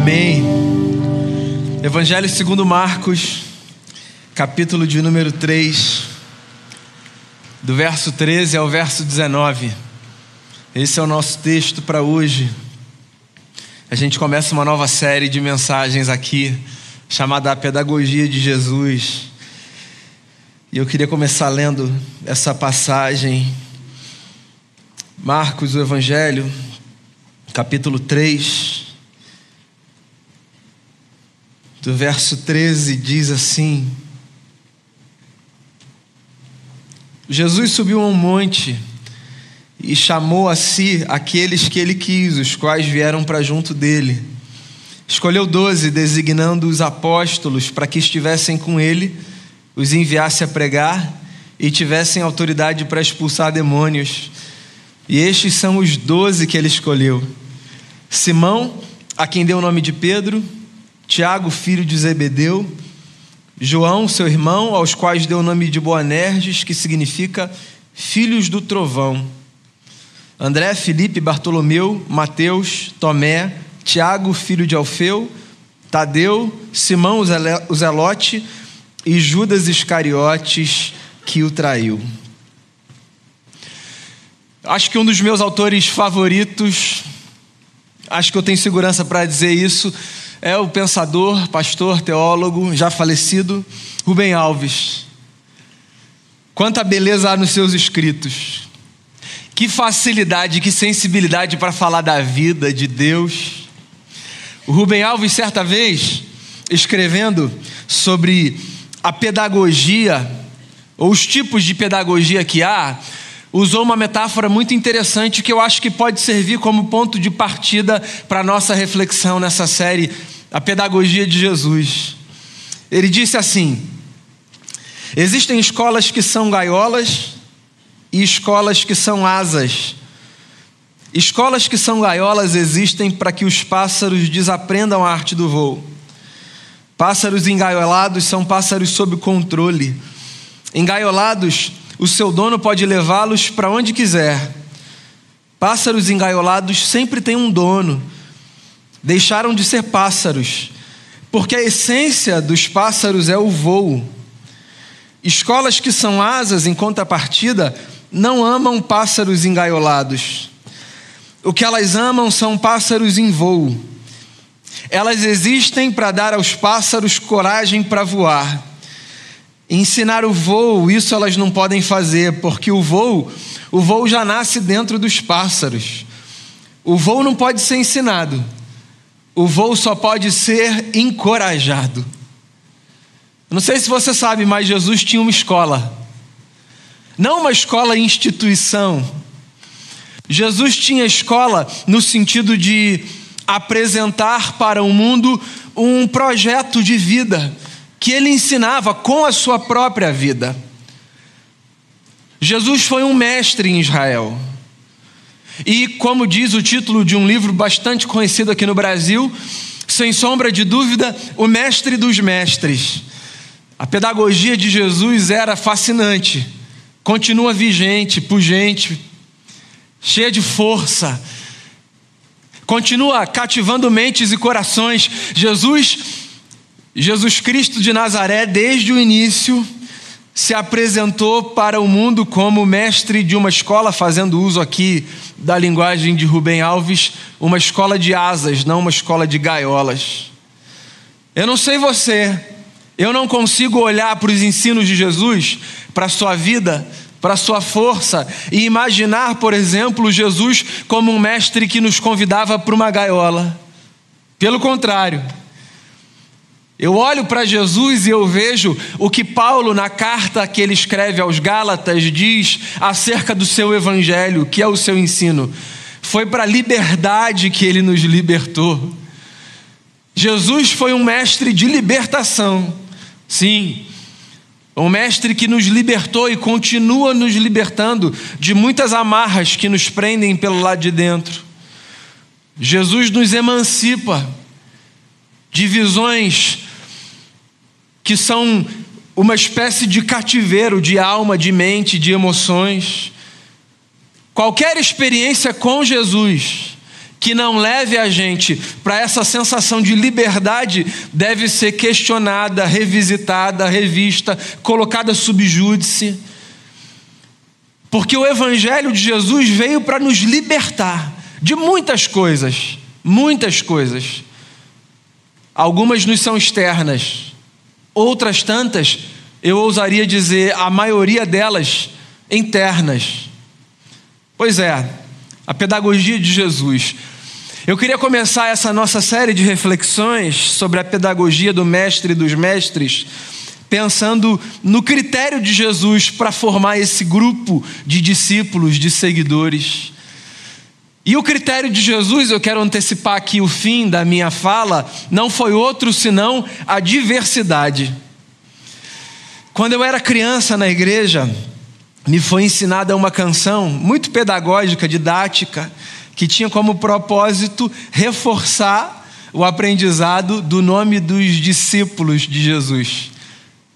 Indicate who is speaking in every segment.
Speaker 1: Amém. Evangelho segundo Marcos, capítulo de número 3, do verso 13 ao verso 19. Esse é o nosso texto para hoje. A gente começa uma nova série de mensagens aqui, chamada A Pedagogia de Jesus. E eu queria começar lendo essa passagem. Marcos, o Evangelho, capítulo 3, do verso 13, diz assim: Jesus subiu a um monte e chamou a si aqueles que ele quis, os quais vieram para junto dele. Escolheu doze, designando os apóstolos para que estivessem com ele, os enviasse a pregar e tivessem autoridade para expulsar demônios. E estes são os doze que ele escolheu Simão, a quem deu o nome de Pedro, Tiago, filho de Zebedeu, João, seu irmão, aos quais deu o nome de Boanerges, que significa filhos do trovão. André, Felipe, Bartolomeu, Mateus, Tomé, Tiago, filho de Alfeu, Tadeu, Simão, o Zelote e Judas Iscariotes, que o traiu. Acho que um dos meus autores favoritos acho que eu tenho segurança para dizer isso, é o pensador, pastor, teólogo, já falecido, Rubem Alves. Quanta beleza há nos seus escritos. Que facilidade, que sensibilidade para falar da vida, de Deus. O Rubem Alves, certa vez, escrevendo sobre a pedagogia, ou os tipos de pedagogia que há, usou uma metáfora muito interessante que eu acho que pode servir como ponto de partida para a nossa reflexão nessa série, A Pedagogia de Jesus. Ele disse assim: existem escolas que são gaiolas e escolas que são asas. Escolas que são gaiolas existem para que os pássaros desaprendam a arte do voo. Pássaros engaiolados são pássaros sob controle. Engaiolados o seu dono pode levá-los para onde quiser. Pássaros engaiolados sempre têm um dono. Deixaram de ser pássaros, porque a essência dos pássaros é o voo. Escolas que são asas, em contrapartida, não amam pássaros engaiolados. O que elas amam são pássaros em voo. Elas existem para dar aos pássaros coragem para voar. Ensinar o voo, isso elas não podem fazer, porque o voo, o voo já nasce dentro dos pássaros. O voo não pode ser ensinado. O voo só pode ser encorajado. Não sei se você sabe, mas Jesus tinha uma escola. Não uma escola instituição. Jesus tinha escola no sentido de apresentar para o mundo um projeto de vida que ele ensinava com a sua própria vida. Jesus foi um mestre em Israel. E, como diz o título de um livro bastante conhecido aqui no Brasil, sem sombra de dúvida, o mestre dos mestres. A pedagogia de Jesus era fascinante, continua vigente, pungente, cheia de força, continua cativando mentes e corações. Jesus Jesus Cristo de Nazaré, desde o início, se apresentou para o mundo como mestre de uma escola, fazendo uso aqui da linguagem de Rubem Alves, uma escola de asas, não uma escola de gaiolas. Eu não sei você, eu não consigo olhar para os ensinos de Jesus, para a sua vida, para a sua força e imaginar, por exemplo, Jesus como um mestre que nos convidava para uma gaiola. Pelo contrário, eu olho para Jesus e eu vejo o que Paulo, na carta que ele escreve aos Gálatas, diz acerca do seu evangelho, que é o seu ensino. Foi para a liberdade que ele nos libertou. Jesus foi um mestre de libertação, sim, um mestre que nos libertou e continua nos libertando de muitas amarras que nos prendem pelo lado de dentro. Jesus nos emancipa de visões que são uma espécie de cativeiro de alma, de mente, de emoções. Qualquer experiência com Jesus que não leve a gente para essa sensação de liberdade deve ser questionada, revisitada, revista, colocada sob júdice. Porque o Evangelho de Jesus veio para nos libertar de muitas coisas, muitas coisas. Algumas nos são externas, outras tantas, eu ousaria dizer, a maioria delas internas. Pois é, a pedagogia de Jesus. Eu queria começar essa nossa série de reflexões sobre a pedagogia do Mestre e dos Mestres pensando no critério de Jesus para formar esse grupo de discípulos, de seguidores. E o critério de Jesus, eu quero antecipar aqui o fim da minha fala, não foi outro senão a diversidade. Quando eu era criança na igreja, me foi ensinada uma canção muito pedagógica, didática, que tinha como propósito reforçar o aprendizado do nome dos discípulos de Jesus.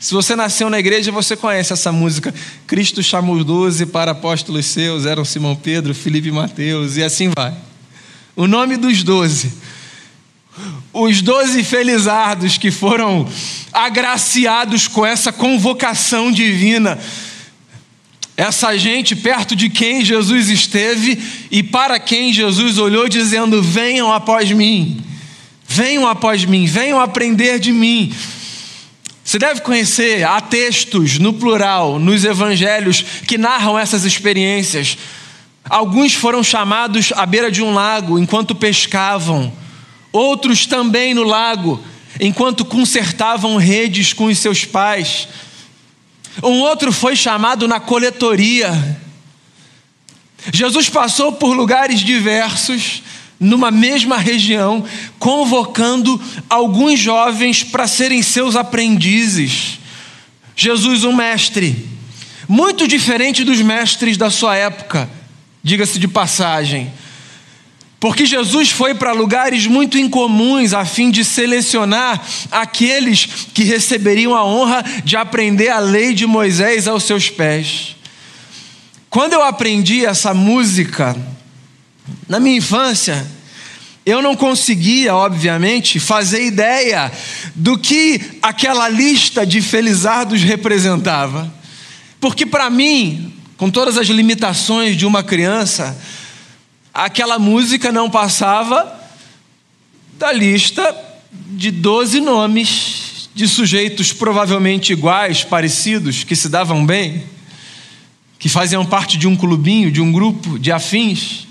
Speaker 1: Se você nasceu na igreja, você conhece essa música. Cristo chamou doze para apóstolos seus, eram Simão Pedro, Filipe e Mateus, e assim vai. O nome dos doze. Os doze felizardos que foram agraciados com essa convocação divina. Essa gente perto de quem Jesus esteve e para quem Jesus olhou, dizendo: Venham após mim, venham após mim, venham aprender de mim. Você deve conhecer, há textos no plural, nos evangelhos, que narram essas experiências. Alguns foram chamados à beira de um lago enquanto pescavam, outros também no lago enquanto consertavam redes com os seus pais. Um outro foi chamado na coletoria. Jesus passou por lugares diversos, numa mesma região, convocando alguns jovens para serem seus aprendizes. Jesus, um mestre, muito diferente dos mestres da sua época, diga-se de passagem. Porque Jesus foi para lugares muito incomuns a fim de selecionar aqueles que receberiam a honra de aprender a lei de Moisés aos seus pés. Quando eu aprendi essa música, na minha infância, eu não conseguia, obviamente, fazer ideia do que aquela lista de felizardos representava. Porque para mim, com todas as limitações de uma criança, aquela música não passava da lista de 12 nomes de sujeitos provavelmente iguais, parecidos, que se davam bem, que faziam parte de um clubinho, de um grupo de afins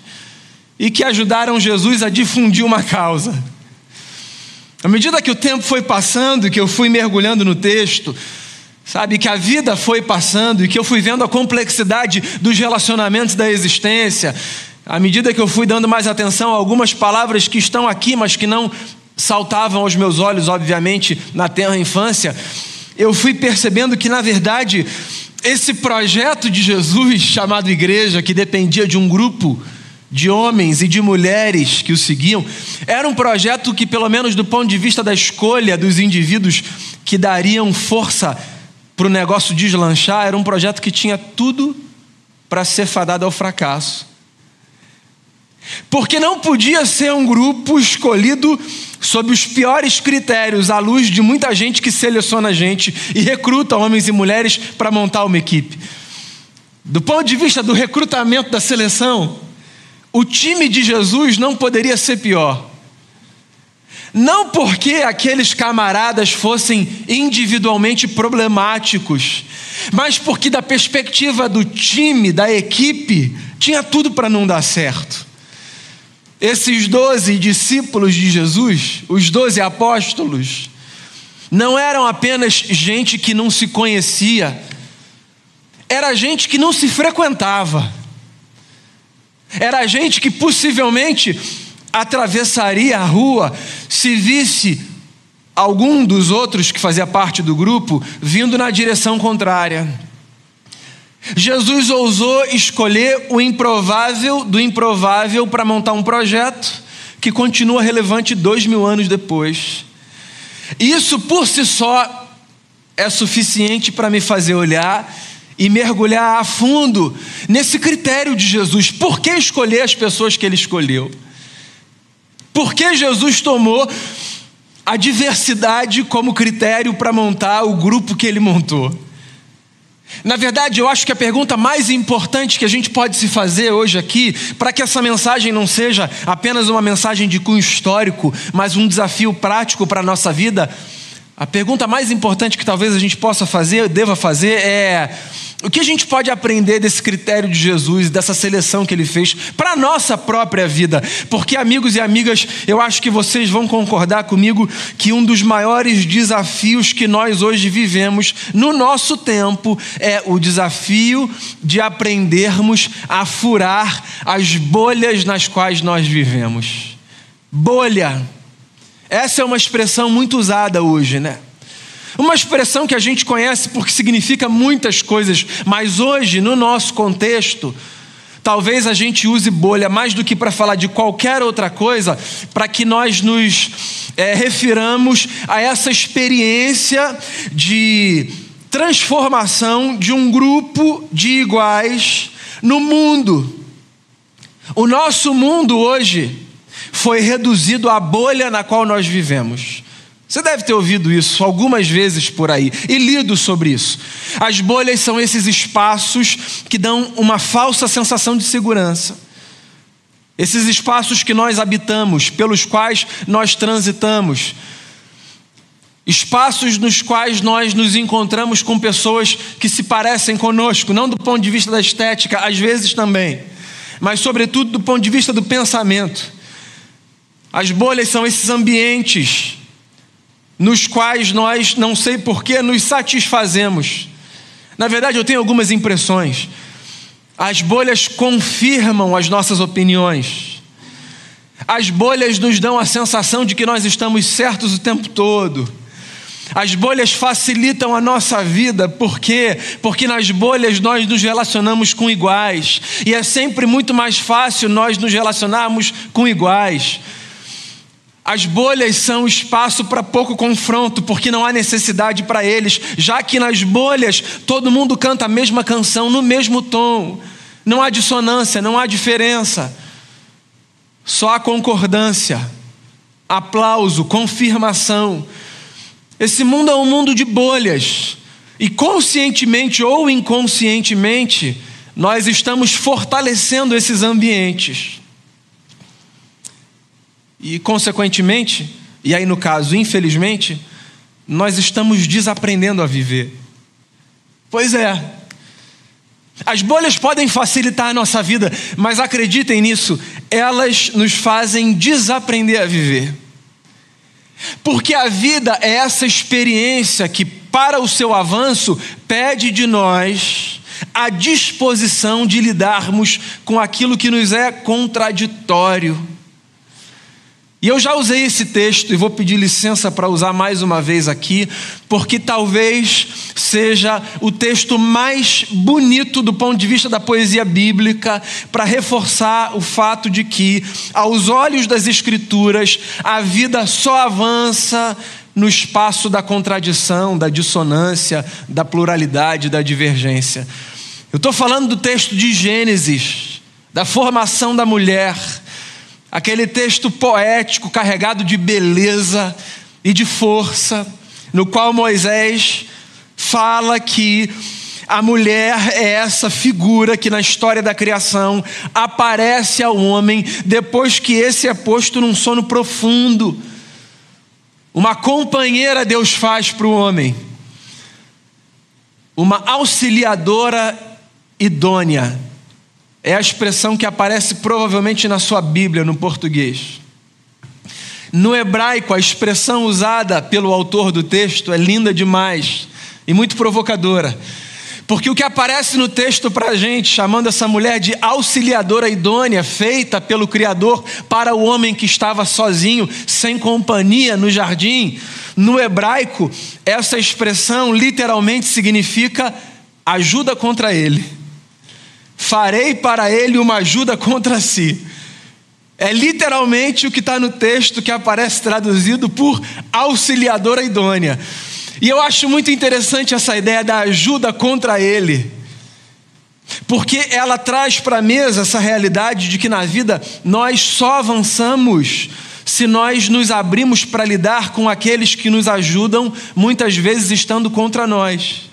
Speaker 1: e que ajudaram Jesus a difundir uma causa. À medida que o tempo foi passando e que eu fui mergulhando no texto, sabe, que a vida foi passando e que eu fui vendo a complexidade dos relacionamentos da existência, à medida que eu fui dando mais atenção a algumas palavras que estão aqui, mas que não saltavam aos meus olhos, obviamente, na terra infância, eu fui percebendo que, na verdade, esse projeto de Jesus, chamado igreja, que dependia de um grupo, de homens e de mulheres que o seguiam, era um projeto que, pelo menos do ponto de vista da escolha dos indivíduos que dariam força para o negócio deslanchar, era um projeto que tinha tudo para ser fadado ao fracasso. Porque não podia ser um grupo escolhido sob os piores critérios, à luz de muita gente que seleciona gente e recruta homens e mulheres para montar uma equipe. Do ponto de vista do recrutamento da seleção, o time de Jesus não poderia ser pior. Não porque aqueles camaradas fossem individualmente problemáticos, mas porque, da perspectiva do time, da equipe, tinha tudo para não dar certo. Esses doze discípulos de Jesus, os doze apóstolos, não eram apenas gente que não se conhecia, era gente que não se frequentava. Era gente que possivelmente atravessaria a rua se visse algum dos outros que fazia parte do grupo vindo na direção contrária. Jesus ousou escolher o improvável do improvável para montar um projeto que continua relevante dois mil anos depois. Isso por si só é suficiente para me fazer olhar e mergulhar a fundo nesse critério de Jesus. Por que escolher as pessoas que ele escolheu? Por que Jesus tomou a diversidade como critério para montar o grupo que ele montou? Na verdade, eu acho que a pergunta mais importante que a gente pode se fazer hoje aqui, para que essa mensagem não seja apenas uma mensagem de cunho histórico, mas um desafio prático para a nossa vida, a pergunta mais importante que talvez a gente possa fazer, deva fazer, é: o que a gente pode aprender desse critério de Jesus, dessa seleção que ele fez para a nossa própria vida? Porque, amigos e amigas, eu acho que vocês vão concordar comigo que um dos maiores desafios que nós hoje vivemos no nosso tempo é o desafio de aprendermos a furar as bolhas nas quais nós vivemos. Bolha. Essa é uma expressão muito usada hoje, né? Uma expressão que a gente conhece porque significa muitas coisas, mas hoje, no nosso contexto, talvez a gente use bolha mais do que para falar de qualquer outra coisa, para que nós nos é, refiramos a essa experiência de transformação de um grupo de iguais no mundo. O nosso mundo hoje foi reduzido à bolha na qual nós vivemos. Você deve ter ouvido isso algumas vezes por aí e lido sobre isso. As bolhas são esses espaços que dão uma falsa sensação de segurança. Esses espaços que nós habitamos, pelos quais nós transitamos. Espaços nos quais nós nos encontramos com pessoas que se parecem conosco, não do ponto de vista da estética, às vezes também, mas sobretudo do ponto de vista do pensamento. As bolhas são esses ambientes nos quais nós, não sei porquê, nos satisfazemos. Na verdade, eu tenho algumas impressões. As bolhas confirmam as nossas opiniões. As bolhas nos dão a sensação de que nós estamos certos o tempo todo. As bolhas facilitam a nossa vida, por quê? Porque nas bolhas nós nos relacionamos com iguais, e é sempre muito mais fácil nós nos relacionarmos com iguais. As bolhas são espaço para pouco confronto, porque não há necessidade para eles, já que nas bolhas todo mundo canta a mesma canção no mesmo tom. Não há dissonância, não há diferença. Só há concordância, aplauso, confirmação. Esse mundo é um mundo de bolhas. E conscientemente ou inconscientemente, nós estamos fortalecendo esses ambientes. E, consequentemente, e aí no caso, infelizmente, nós estamos desaprendendo a viver. Pois é. As bolhas podem facilitar a nossa vida, mas acreditem nisso, elas nos fazem desaprender a viver. Porque a vida é essa experiência que, para o seu avanço, pede de nós a disposição de lidarmos com aquilo que nos é contraditório e eu já usei esse texto e vou pedir licença para usar mais uma vez aqui, porque talvez seja o texto mais bonito do ponto de vista da poesia bíblica para reforçar o fato de que, aos olhos das Escrituras, a vida só avança no espaço da contradição, da dissonância, da pluralidade, da divergência. Eu estou falando do texto de Gênesis, da formação da mulher aquele texto poético carregado de beleza e de força, no qual Moisés fala que a mulher é essa figura que na história da criação aparece ao homem depois que esse é posto num sono profundo. Uma companheira Deus faz para o homem, uma auxiliadora idônea é a expressão que aparece provavelmente na sua Bíblia, no português. No hebraico, a expressão usada pelo autor do texto é linda demais e muito provocadora. Porque o que aparece no texto para a gente, chamando essa mulher de auxiliadora idônea, feita pelo Criador para o homem que estava sozinho, sem companhia no jardim, no hebraico, essa expressão literalmente significa ajuda contra ele farei para ele uma ajuda contra si. É literalmente o que está no texto que aparece traduzido por auxiliadora idônea. E eu acho muito interessante essa ideia da ajuda contra ele, porque ela traz para a mesa essa realidade de que na vida nós só avançamos se nós nos abrimos para lidar com aqueles que nos ajudam, muitas vezes estando contra nós.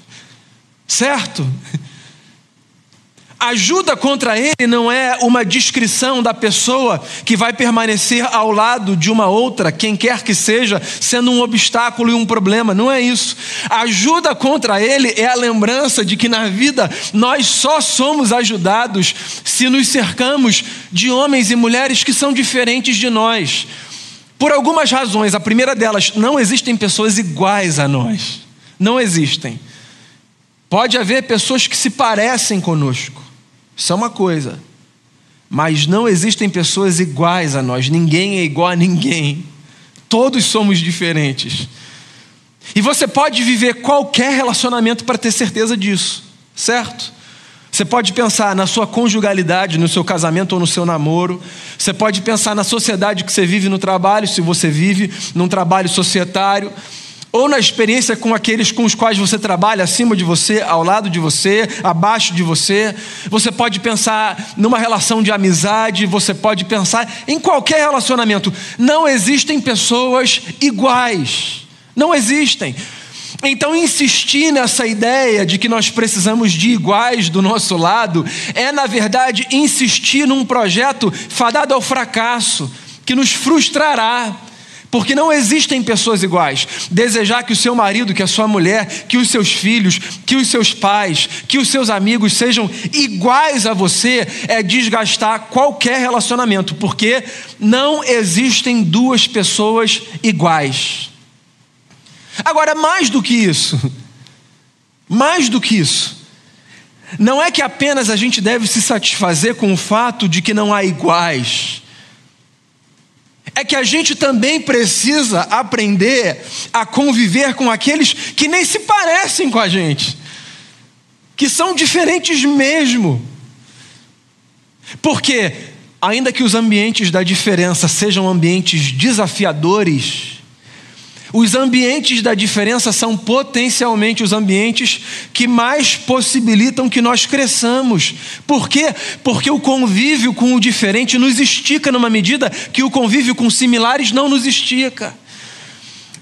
Speaker 1: Certo? Ajuda contra ele não é uma descrição da pessoa que vai permanecer ao lado de uma outra, quem quer que seja, sendo um obstáculo e um problema. Não é isso. Ajuda contra ele é a lembrança de que na vida nós só somos ajudados se nos cercamos de homens e mulheres que são diferentes de nós. Por algumas razões. A primeira delas, não existem pessoas iguais a nós. Não existem. Pode haver pessoas que se parecem conosco. Isso é uma coisa. Mas não existem pessoas iguais a nós. Ninguém é igual a ninguém. Todos somos diferentes. E você pode viver qualquer relacionamento para ter certeza disso, certo? Você pode pensar na sua conjugalidade, no seu casamento ou no seu namoro. Você pode pensar na sociedade que você vive no trabalho, se você vive num trabalho societário ou na experiência com aqueles com os quais você trabalha, acima de você, ao lado de você, abaixo de você. Você pode pensar numa relação de amizade, você pode pensar em qualquer relacionamento. Não existem pessoas iguais. Não existem. Então, insistir nessa ideia de que nós precisamos de iguais do nosso lado é, na verdade, insistir num projeto fadado ao fracasso, que nos frustrará porque não existem pessoas iguais. Desejar que o seu marido, que a sua mulher, que os seus filhos, que os seus pais, que os seus amigos sejam iguais a você é desgastar qualquer relacionamento, porque não existem duas pessoas iguais. Agora, mais do que isso, mais do que isso, não é que apenas a gente deve se satisfazer com o fato de que não há iguais é que a gente também precisa aprender a conviver com aqueles que nem se parecem com a gente, que são diferentes mesmo. Porque, ainda que os ambientes da diferença sejam ambientes desafiadores, os ambientes da diferença são potencialmente os ambientes que mais possibilitam que nós cresçamos. Por quê? Porque o convívio com o diferente nos estica numa medida que o convívio com similares não nos estica.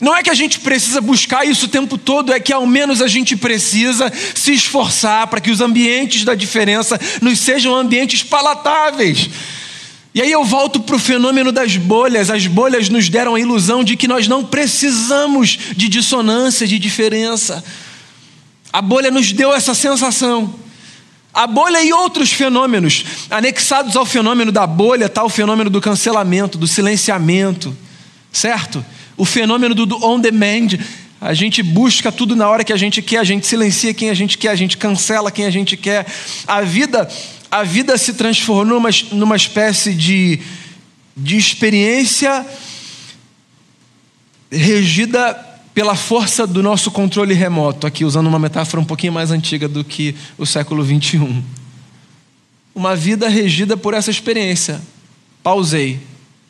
Speaker 1: Não é que a gente precisa buscar isso o tempo todo, é que ao menos a gente precisa se esforçar para que os ambientes da diferença nos sejam ambientes palatáveis. E aí eu volto para o fenômeno das bolhas. As bolhas nos deram a ilusão de que nós não precisamos de dissonância, de diferença. A bolha nos deu essa sensação. A bolha e outros fenômenos. Anexados ao fenômeno da bolha está o fenômeno do cancelamento, do silenciamento, certo? O fenômeno do on demand. A gente busca tudo na hora que a gente quer, a gente silencia quem a gente quer, a gente cancela quem a gente quer. A vida a vida se transformou numa, numa espécie de, de experiência regida pela força do nosso controle remoto, aqui usando uma metáfora um pouquinho mais antiga do que o século 21. Uma vida regida por essa experiência. Pausei,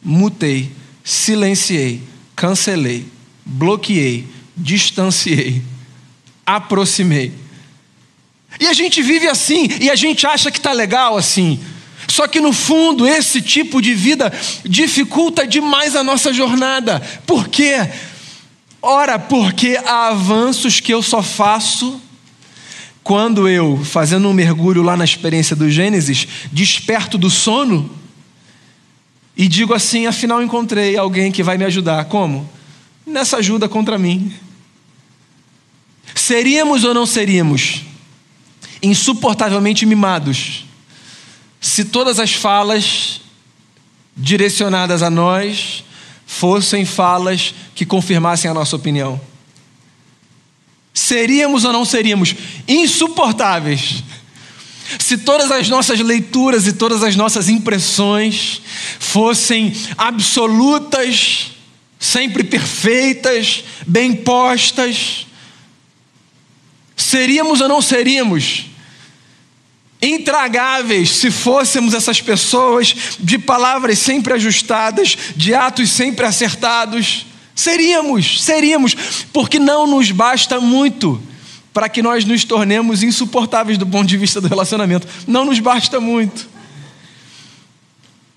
Speaker 1: mutei, silenciei, cancelei, bloqueei, distanciei, aproximei e a gente vive assim, e a gente acha que está legal assim. Só que no fundo, esse tipo de vida dificulta demais a nossa jornada. Por quê? Ora, porque há avanços que eu só faço quando eu, fazendo um mergulho lá na experiência do Gênesis, desperto do sono e digo assim: afinal encontrei alguém que vai me ajudar. Como? Nessa ajuda contra mim. Seríamos ou não seríamos insuportavelmente mimados. Se todas as falas direcionadas a nós fossem falas que confirmassem a nossa opinião. Seríamos ou não seríamos insuportáveis se todas as nossas leituras e todas as nossas impressões fossem absolutas, sempre perfeitas, bem postas, seríamos ou não seríamos intragáveis se fôssemos essas pessoas de palavras sempre ajustadas, de atos sempre acertados. Seríamos, seríamos, porque não nos basta muito para que nós nos tornemos insuportáveis do ponto de vista do relacionamento. Não nos basta muito.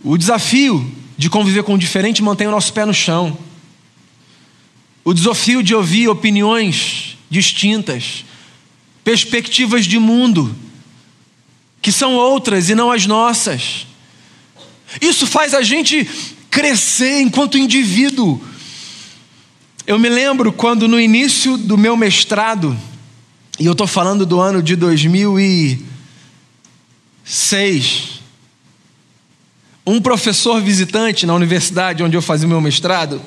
Speaker 1: O desafio de conviver com o diferente mantém o nosso pé no chão. O desafio de ouvir opiniões distintas, perspectivas de mundo, que são outras e não as nossas. Isso faz a gente crescer enquanto indivíduo. Eu me lembro quando no início do meu mestrado, e eu estou falando do ano de 2006, um professor visitante na universidade onde eu fazia o meu mestrado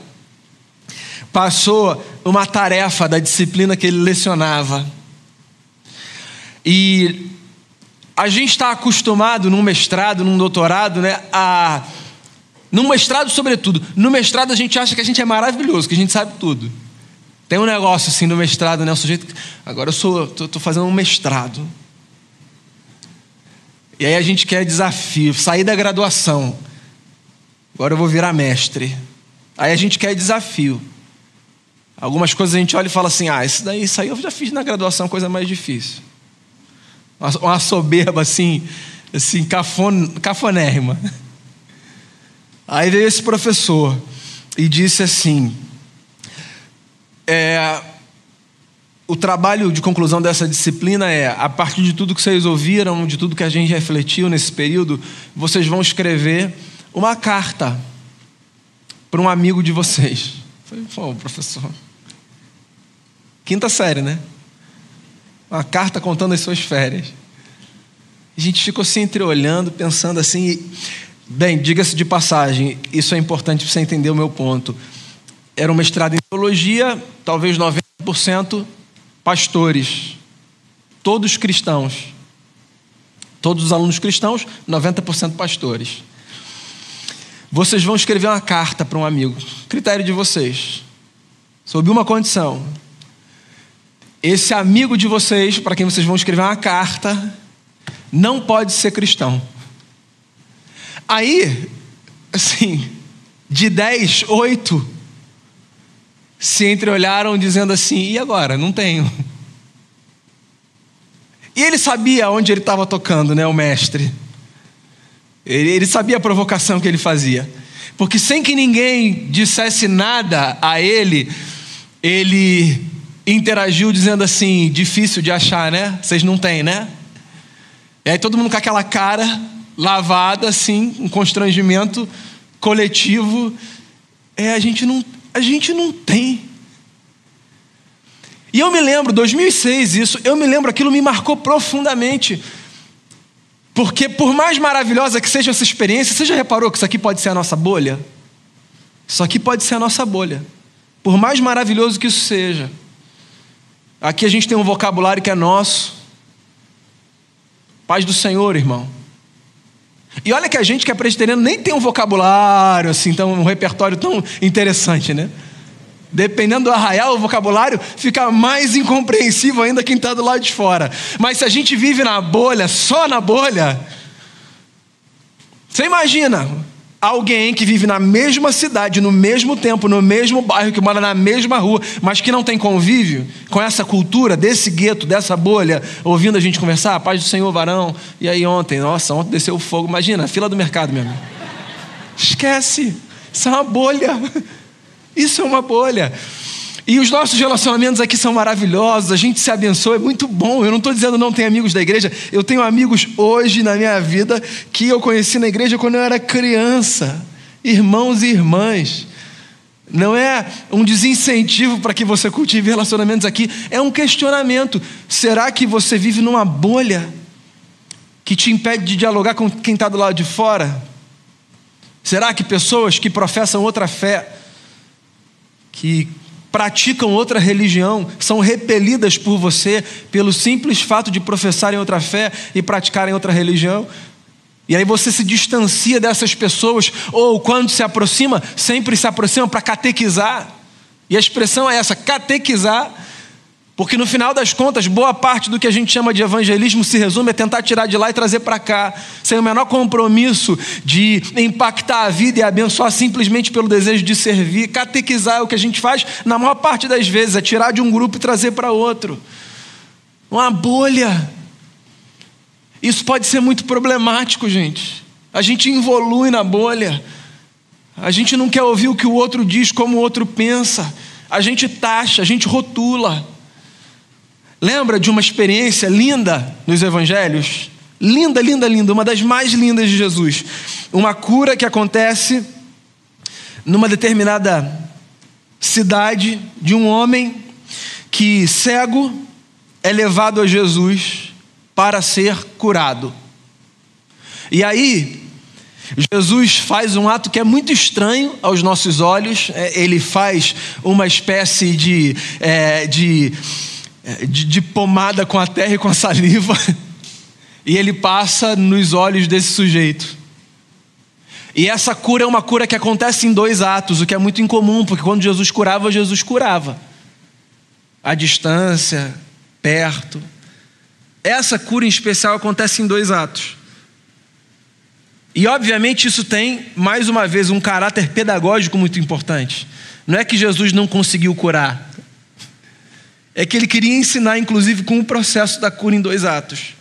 Speaker 1: passou uma tarefa da disciplina que ele lecionava. E a gente está acostumado num mestrado, num doutorado, né, a no mestrado, sobretudo, no mestrado a gente acha que a gente é maravilhoso, que a gente sabe tudo. Tem um negócio assim no mestrado, né? O sujeito. Agora eu sou, tô, tô fazendo um mestrado. E aí a gente quer desafio, sair da graduação. Agora eu vou virar mestre. Aí a gente quer desafio. Algumas coisas a gente olha e fala assim: ah, isso daí, isso aí eu já fiz na graduação, coisa mais difícil. Uma, soberba assim, assim, cafon, cafonérrima. Aí veio esse professor e disse assim: é, o trabalho de conclusão dessa disciplina é, a partir de tudo que vocês ouviram, de tudo que a gente refletiu nesse período, vocês vão escrever uma carta para um amigo de vocês. Eu falei, professor. Quinta série, né? Uma carta contando as suas férias. A gente ficou se entreolhando, pensando assim. Bem, diga-se de passagem, isso é importante para você entender o meu ponto. Era um mestrado em teologia, talvez 90% pastores, todos cristãos. Todos os alunos cristãos, 90% pastores. Vocês vão escrever uma carta para um amigo, critério de vocês, sob uma condição. Esse amigo de vocês, para quem vocês vão escrever uma carta, não pode ser cristão. Aí, assim, de dez, oito se entreolharam dizendo assim: e agora? Não tenho. E ele sabia onde ele estava tocando, né, o mestre. Ele, ele sabia a provocação que ele fazia. Porque sem que ninguém dissesse nada a ele, ele interagiu dizendo assim: difícil de achar, né? Vocês não têm, né? E aí todo mundo com aquela cara lavada, assim, um constrangimento coletivo. É, a gente não, a gente não tem. E eu me lembro, 2006, isso, eu me lembro, aquilo me marcou profundamente. Porque por mais maravilhosa que seja essa experiência, você já reparou que isso aqui pode ser a nossa bolha? Isso aqui pode ser a nossa bolha. Por mais maravilhoso que isso seja. Aqui a gente tem um vocabulário que é nosso. Paz do Senhor, irmão. E olha que a gente que é presbiteriano nem tem um vocabulário assim, tão, um repertório tão interessante, né? Dependendo do arraial, o vocabulário fica mais incompreensível ainda quem está do lado de fora. Mas se a gente vive na bolha, só na bolha, você imagina alguém que vive na mesma cidade, no mesmo tempo, no mesmo bairro, que mora na mesma rua, mas que não tem convívio com essa cultura, desse gueto, dessa bolha, ouvindo a gente conversar, paz do Senhor, varão. E aí ontem, nossa, ontem desceu o fogo. Imagina, fila do mercado, meu amigo. Esquece, isso é uma bolha. Isso é uma bolha. E os nossos relacionamentos aqui são maravilhosos, a gente se abençoa, é muito bom. Eu não estou dizendo não tem amigos da igreja, eu tenho amigos hoje na minha vida que eu conheci na igreja quando eu era criança, irmãos e irmãs. Não é um desincentivo para que você cultive relacionamentos aqui, é um questionamento. Será que você vive numa bolha que te impede de dialogar com quem está do lado de fora? Será que pessoas que professam outra fé, que praticam outra religião são repelidas por você pelo simples fato de professarem outra fé e praticarem outra religião. E aí você se distancia dessas pessoas, ou quando se aproxima, sempre se aproxima para catequizar. E a expressão é essa: catequizar porque no final das contas, boa parte do que a gente chama de evangelismo se resume a tentar tirar de lá e trazer para cá, sem o menor compromisso de impactar a vida e abençoar simplesmente pelo desejo de servir. Catequizar é o que a gente faz na maior parte das vezes, é tirar de um grupo e trazer para outro. Uma bolha. Isso pode ser muito problemático, gente. A gente evolui na bolha. A gente não quer ouvir o que o outro diz, como o outro pensa. A gente taxa, a gente rotula. Lembra de uma experiência linda nos evangelhos? Linda, linda, linda, uma das mais lindas de Jesus. Uma cura que acontece numa determinada cidade de um homem que cego é levado a Jesus para ser curado. E aí, Jesus faz um ato que é muito estranho aos nossos olhos, é, ele faz uma espécie de, é, de, de, de pomada com a terra e com a saliva, e ele passa nos olhos desse sujeito. E essa cura é uma cura que acontece em dois atos, o que é muito incomum, porque quando Jesus curava, Jesus curava. À distância, perto. Essa cura em especial acontece em dois atos. E obviamente isso tem, mais uma vez, um caráter pedagógico muito importante. Não é que Jesus não conseguiu curar, é que ele queria ensinar, inclusive, com o processo da cura em dois atos.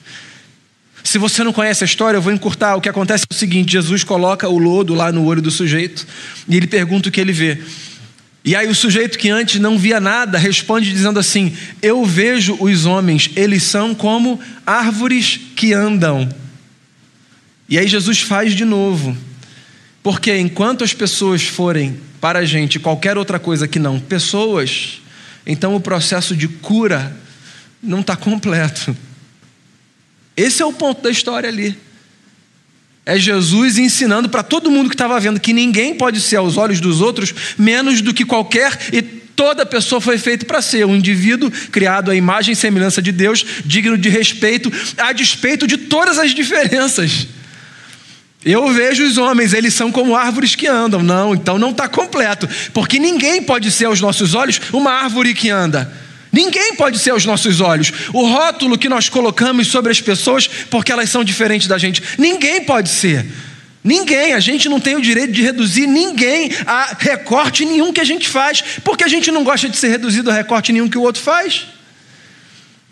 Speaker 1: Se você não conhece a história, eu vou encurtar. O que acontece é o seguinte: Jesus coloca o lodo lá no olho do sujeito e ele pergunta o que ele vê. E aí o sujeito que antes não via nada responde dizendo assim: Eu vejo os homens, eles são como árvores que andam. E aí Jesus faz de novo. Porque enquanto as pessoas forem para a gente qualquer outra coisa que não pessoas, então o processo de cura não está completo. Esse é o ponto da história ali. É Jesus ensinando para todo mundo que estava vendo que ninguém pode ser aos olhos dos outros menos do que qualquer e toda pessoa foi feita para ser um indivíduo criado à imagem e semelhança de Deus, digno de respeito, a despeito de todas as diferenças. Eu vejo os homens, eles são como árvores que andam. Não, então não está completo, porque ninguém pode ser aos nossos olhos uma árvore que anda. Ninguém pode ser aos nossos olhos. O rótulo que nós colocamos sobre as pessoas porque elas são diferentes da gente. Ninguém pode ser. Ninguém, a gente não tem o direito de reduzir ninguém a recorte nenhum que a gente faz, porque a gente não gosta de ser reduzido a recorte nenhum que o outro faz.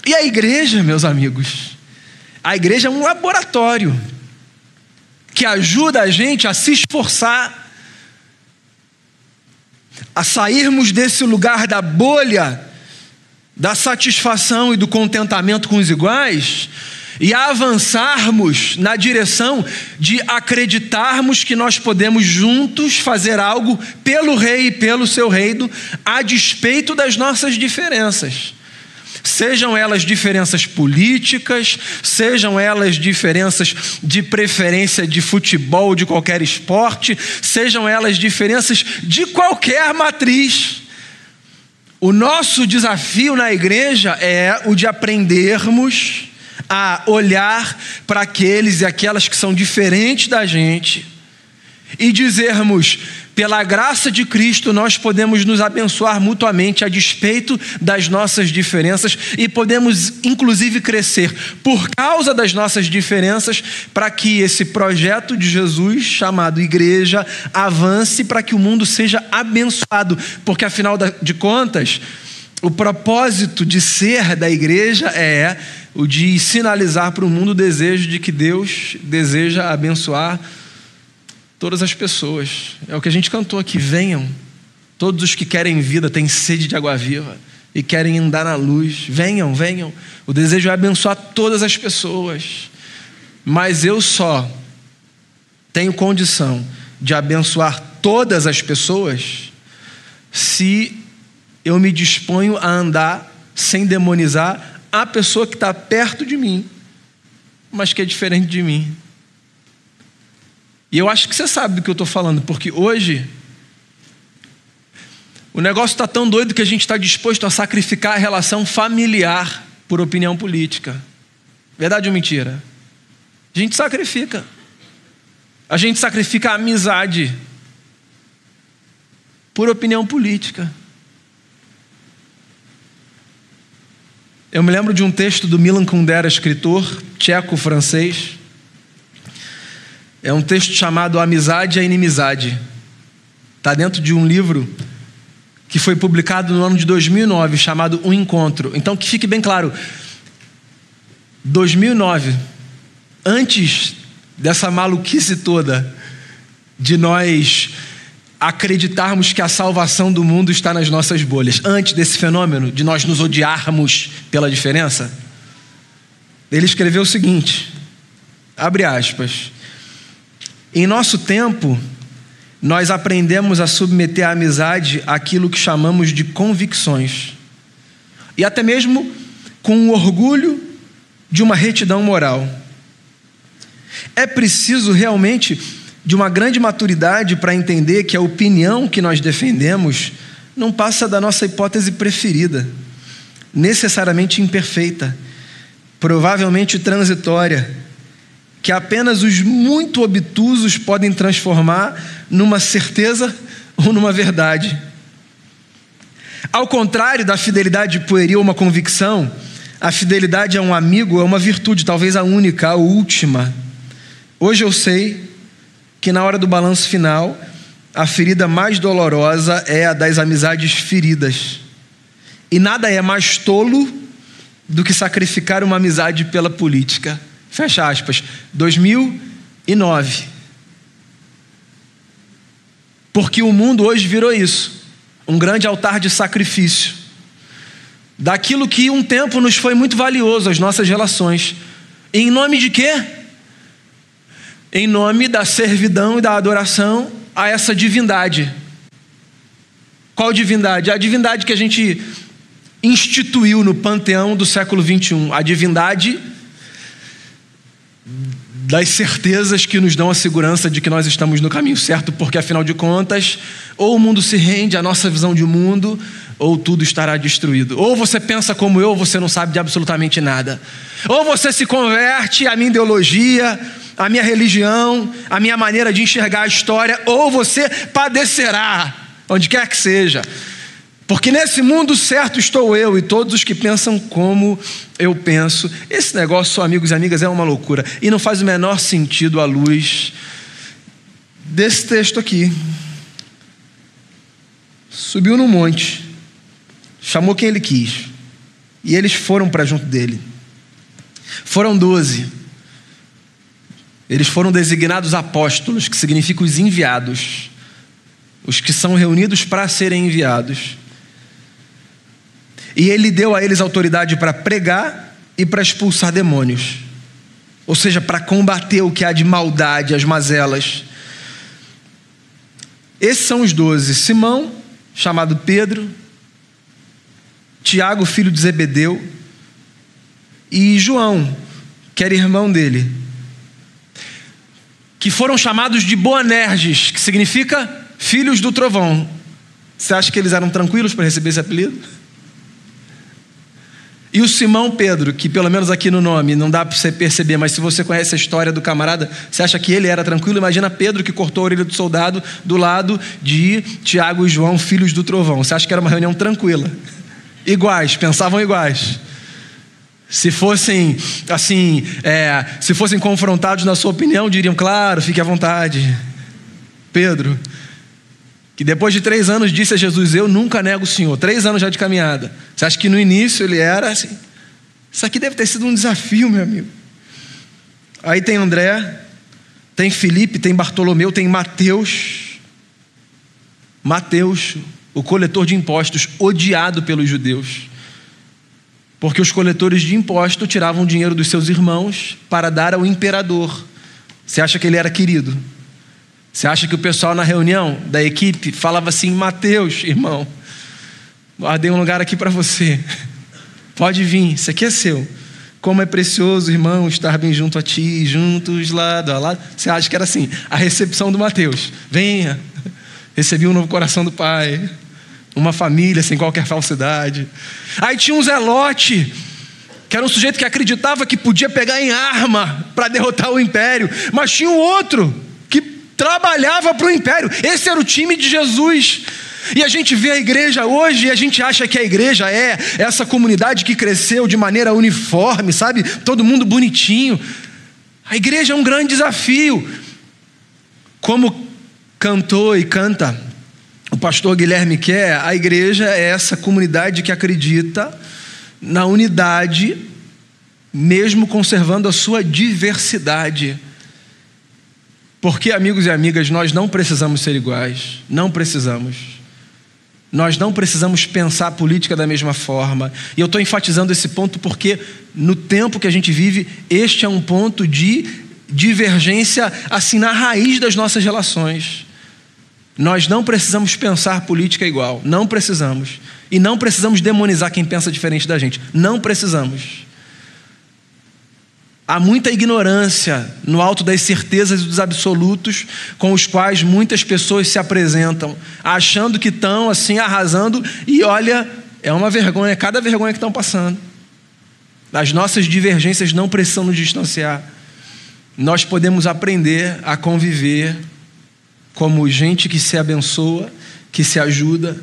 Speaker 1: E a igreja, meus amigos, a igreja é um laboratório que ajuda a gente a se esforçar, a sairmos desse lugar da bolha da satisfação e do contentamento com os iguais e avançarmos na direção de acreditarmos que nós podemos juntos fazer algo pelo Rei e pelo seu reino, a despeito das nossas diferenças. Sejam elas diferenças políticas, sejam elas diferenças de preferência de futebol, de qualquer esporte, sejam elas diferenças de qualquer matriz. O nosso desafio na igreja é o de aprendermos a olhar para aqueles e aquelas que são diferentes da gente e dizermos: pela graça de Cristo, nós podemos nos abençoar mutuamente a despeito das nossas diferenças e podemos, inclusive, crescer por causa das nossas diferenças, para que esse projeto de Jesus, chamado igreja, avance para que o mundo seja abençoado, porque afinal de contas, o propósito de ser da igreja é o de sinalizar para o mundo o desejo de que Deus deseja abençoar todas as pessoas. É o que a gente cantou aqui: venham. Todos os que querem vida, têm sede de água viva e querem andar na luz. Venham, venham. O desejo é abençoar todas as pessoas. Mas eu só tenho condição de abençoar todas as pessoas se eu me disponho a andar sem demonizar a pessoa que está perto de mim, mas que é diferente de mim. E eu acho que você sabe do que eu estou falando, porque hoje o negócio está tão doido que a gente está disposto a sacrificar a relação familiar por opinião política. Verdade ou mentira? A gente sacrifica. A gente sacrifica a amizade por opinião política. Eu me lembro de um texto do Milan Kundera, escritor tcheco-francês, é um texto chamado Amizade e Inimizade. Está dentro de um livro que foi publicado no ano de 2009, chamado O Encontro. Então, que fique bem claro: 2009, antes dessa maluquice toda de nós acreditarmos que a salvação do mundo está nas nossas bolhas, antes desse fenômeno de nós nos odiarmos pela diferença? Ele escreveu o seguinte: abre aspas. Em nosso tempo, nós aprendemos a submeter a amizade àquilo que chamamos de convicções, e até mesmo com o orgulho de uma retidão moral. É preciso realmente de uma grande maturidade para entender que a opinião que nós defendemos não passa da nossa hipótese preferida, necessariamente imperfeita, provavelmente transitória, que apenas os muito obtusos podem transformar numa certeza ou numa verdade. Ao contrário da fidelidade pueril, uma convicção, a fidelidade a um amigo é uma virtude, talvez a única, a última. Hoje eu sei que na hora do balanço final, a ferida mais dolorosa é a das amizades feridas. E nada é mais tolo do que sacrificar uma amizade pela política. Fecha aspas. 2009. Porque o mundo hoje virou isso um grande altar de sacrifício daquilo que um tempo nos foi muito valioso, as nossas relações. Em nome de quê? Em nome da servidão e da adoração a essa divindade. Qual divindade? A divindade que a gente instituiu no panteão do século 21, a divindade das certezas que nos dão a segurança de que nós estamos no caminho certo, porque afinal de contas, ou o mundo se rende à nossa visão de mundo, ou tudo estará destruído. Ou você pensa como eu, você não sabe de absolutamente nada. Ou você se converte à minha ideologia, à minha religião, à minha maneira de enxergar a história, ou você padecerá, onde quer que seja. Porque nesse mundo certo estou eu e todos os que pensam como eu penso. Esse negócio, amigos e amigas, é uma loucura. E não faz o menor sentido à luz desse texto aqui. Subiu no monte, chamou quem ele quis, e eles foram para junto dele. Foram doze. Eles foram designados apóstolos, que significa os enviados, os que são reunidos para serem enviados. E ele deu a eles autoridade para pregar e para expulsar demônios. Ou seja, para combater o que há de maldade, as mazelas. Esses são os doze: Simão, chamado Pedro, Tiago, filho de Zebedeu, e João, que era irmão dele, que foram chamados de Boanerges, que significa filhos do trovão. Você acha que eles eram tranquilos para receber esse apelido? E o Simão Pedro, que pelo menos aqui no nome não dá para você perceber, mas se você conhece a história do camarada, você acha que ele era tranquilo? Imagina Pedro que cortou a orelha do soldado do lado de Tiago e João, filhos do trovão. Você acha que era uma reunião tranquila? Iguais, pensavam iguais. Se fossem assim, é, se fossem confrontados na sua opinião, diriam, claro, fique à vontade. Pedro, que depois de três anos disse a Jesus: Eu nunca nego o Senhor. Três anos já de caminhada. Você acha que no início ele era assim? Isso aqui deve ter sido um desafio, meu amigo. Aí tem André, tem Felipe, tem Bartolomeu, tem Mateus. Mateus, o coletor de impostos, odiado pelos judeus. Porque os coletores de imposto tiravam dinheiro dos seus irmãos para dar ao imperador. Você acha que ele era querido? Você acha que o pessoal na reunião da equipe falava assim: Mateus, irmão, guardei um lugar aqui para você. Pode vir, isso aqui é seu. Como é precioso, irmão, estar bem junto a ti, juntos lado a lado. Você acha que era assim? A recepção do Mateus. Venha, recebi um novo coração do Pai. Uma família sem qualquer falsidade. Aí tinha um Zelote, que era um sujeito que acreditava que podia pegar em arma para derrotar o império. Mas tinha um outro trabalhava para o império. Esse era o time de Jesus. E a gente vê a igreja hoje e a gente acha que a igreja é essa comunidade que cresceu de maneira uniforme, sabe? Todo mundo bonitinho. A igreja é um grande desafio. Como cantou e canta o pastor Guilherme quer, a igreja é essa comunidade que acredita na unidade, mesmo conservando a sua diversidade. Porque, amigos e amigas, nós não precisamos ser iguais. Não precisamos. Nós não precisamos pensar a política da mesma forma. E eu estou enfatizando esse ponto porque, no tempo que a gente vive, este é um ponto de divergência, assim, na raiz das nossas relações. Nós não precisamos pensar política igual. Não precisamos. E não precisamos demonizar quem pensa diferente da gente. Não precisamos. Há muita ignorância no alto das certezas e dos absolutos com os quais muitas pessoas se apresentam, achando que estão assim arrasando e olha, é uma vergonha, cada vergonha que estão passando. As nossas divergências não precisam nos distanciar. Nós podemos aprender a conviver como gente que se abençoa, que se ajuda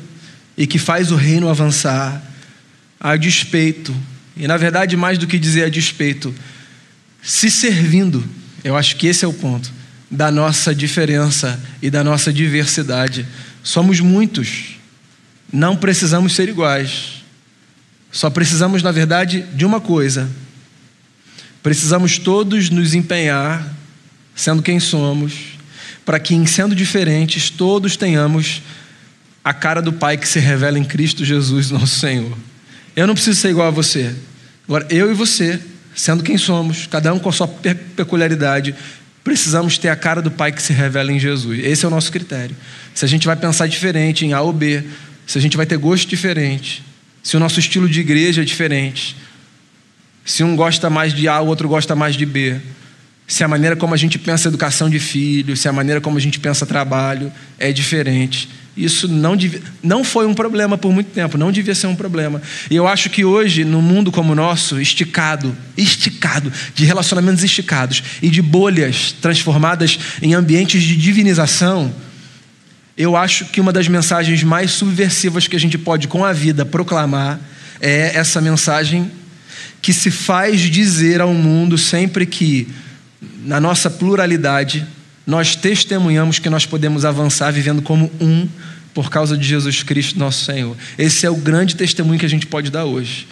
Speaker 1: e que faz o reino avançar a despeito. E na verdade, mais do que dizer a despeito, se servindo. Eu acho que esse é o ponto da nossa diferença e da nossa diversidade. Somos muitos, não precisamos ser iguais. Só precisamos, na verdade, de uma coisa. Precisamos todos nos empenhar, sendo quem somos, para que, em sendo diferentes, todos tenhamos a cara do Pai que se revela em Cristo Jesus, nosso Senhor. Eu não preciso ser igual a você. Agora, eu e você sendo quem somos, cada um com a sua peculiaridade, precisamos ter a cara do Pai que se revela em Jesus. Esse é o nosso critério. Se a gente vai pensar diferente em A ou B, se a gente vai ter gosto diferente, se o nosso estilo de igreja é diferente, se um gosta mais de A, o outro gosta mais de B, se a maneira como a gente pensa educação de filhos, se a maneira como a gente pensa trabalho é diferente, isso não, devia, não foi um problema por muito tempo, não devia ser um problema. E eu acho que hoje, no mundo como o nosso, esticado, esticado, de relacionamentos esticados e de bolhas transformadas em ambientes de divinização, eu acho que uma das mensagens mais subversivas que a gente pode, com a vida, proclamar é essa mensagem que se faz dizer ao mundo sempre que, na nossa pluralidade, nós testemunhamos que nós podemos avançar vivendo como um por causa de Jesus Cristo, nosso Senhor. Esse é o grande testemunho que a gente pode dar hoje.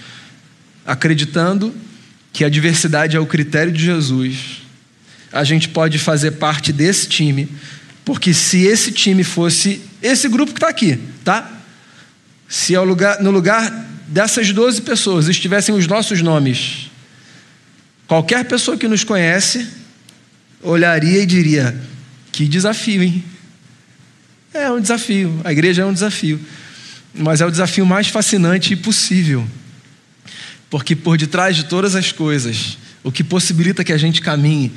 Speaker 1: Acreditando que a diversidade é o critério de Jesus, a gente pode fazer parte desse time, porque se esse time fosse esse grupo que está aqui, tá? Se lugar, no lugar dessas 12 pessoas estivessem os nossos nomes, qualquer pessoa que nos conhece olharia e diria: que desafio, hein? É um desafio, a igreja é um desafio, mas é o desafio mais fascinante possível, porque por detrás de todas as coisas, o que possibilita que a gente caminhe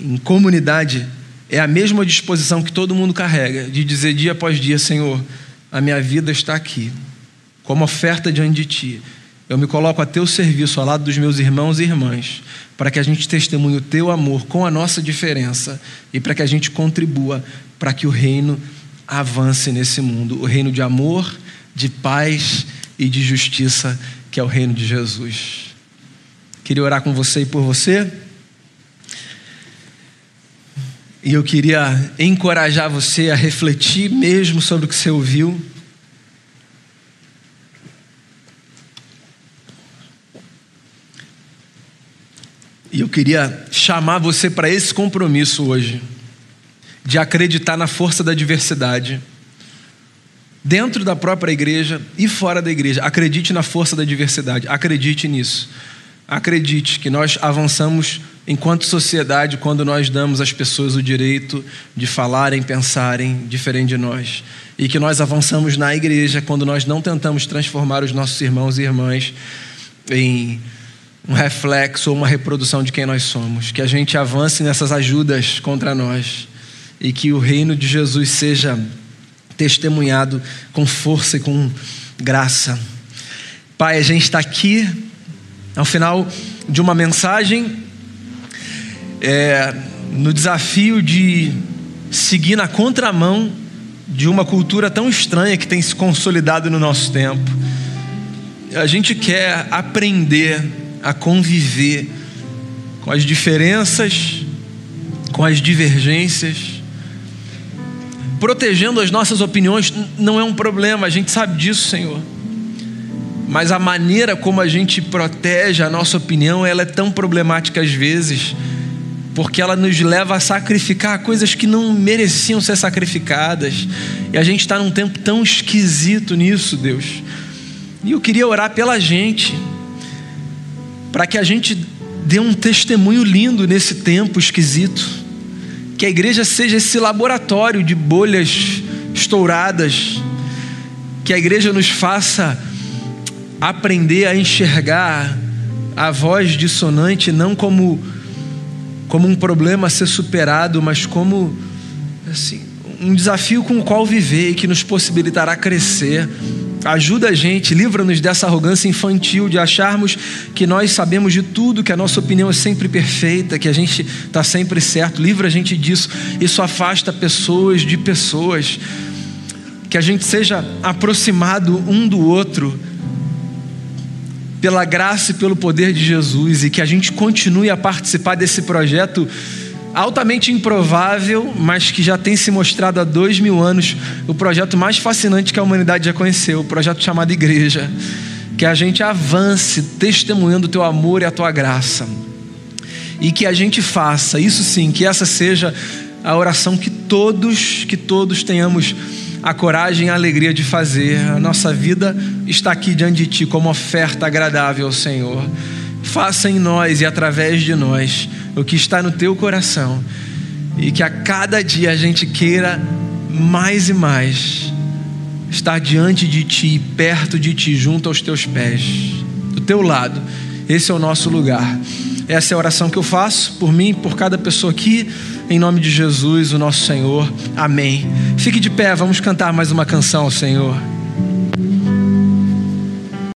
Speaker 1: em comunidade é a mesma disposição que todo mundo carrega, de dizer dia após dia: Senhor, a minha vida está aqui, como oferta diante de Ti. Eu me coloco a teu serviço ao lado dos meus irmãos e irmãs, para que a gente testemunhe o teu amor com a nossa diferença e para que a gente contribua para que o reino avance nesse mundo o reino de amor, de paz e de justiça, que é o reino de Jesus. Queria orar com você e por você. E eu queria encorajar você a refletir mesmo sobre o que você ouviu E eu queria chamar você para esse compromisso hoje, de acreditar na força da diversidade, dentro da própria igreja e fora da igreja. Acredite na força da diversidade, acredite nisso. Acredite que nós avançamos enquanto sociedade quando nós damos às pessoas o direito de falarem, pensarem diferente de nós. E que nós avançamos na igreja quando nós não tentamos transformar os nossos irmãos e irmãs em um reflexo ou uma reprodução de quem nós somos. Que a gente avance nessas ajudas contra nós e que o reino de Jesus seja testemunhado com força e com graça. Pai, a gente está aqui ao final de uma mensagem é, no desafio de seguir na contramão de uma cultura tão estranha que tem se consolidado no nosso tempo. A gente quer aprender a conviver com as diferenças, com as divergências. Protegendo as nossas opiniões não é um problema, a gente sabe disso, Senhor. Mas a maneira como a gente protege a nossa opinião, ela é tão problemática às vezes, porque ela nos leva a sacrificar coisas que não mereciam ser sacrificadas. E a gente está num tempo tão esquisito nisso, Deus. E eu queria orar pela gente, para que a gente dê um testemunho lindo nesse tempo esquisito. Que a igreja seja esse laboratório de bolhas estouradas. Que a igreja nos faça aprender a enxergar a voz dissonante não como como um problema a ser superado, mas como assim, um desafio com o qual viver e que nos possibilitará crescer. Ajuda a gente, livra-nos dessa arrogância infantil de acharmos que nós sabemos de tudo, que a nossa opinião é sempre perfeita, que a gente está sempre certo. Livra a gente disso. Isso afasta pessoas de pessoas. Que a gente seja aproximado um do outro pela graça e pelo poder de Jesus e que a gente continue a participar desse projeto altamente improvável, mas que já tem se mostrado há dois mil anos o projeto mais fascinante que a humanidade já conheceu, o projeto chamado Igreja. Que a gente avance testemunhando o teu amor e a tua graça. E que a gente faça, isso sim, que essa seja a oração que todos, que todos tenhamos a coragem e a alegria de fazer. A nossa vida está aqui diante de Ti como oferta agradável ao Senhor. Faça em nós e através de nós o que está no Teu coração e que a cada dia a gente queira mais e mais estar diante de Ti, perto de Ti, junto aos Teus pés, do Teu lado. Esse é o nosso lugar. Essa é a oração que eu faço por mim, por cada pessoa aqui, em nome de Jesus, o nosso Senhor. Amém. Fique de pé, vamos cantar mais uma canção Senhor.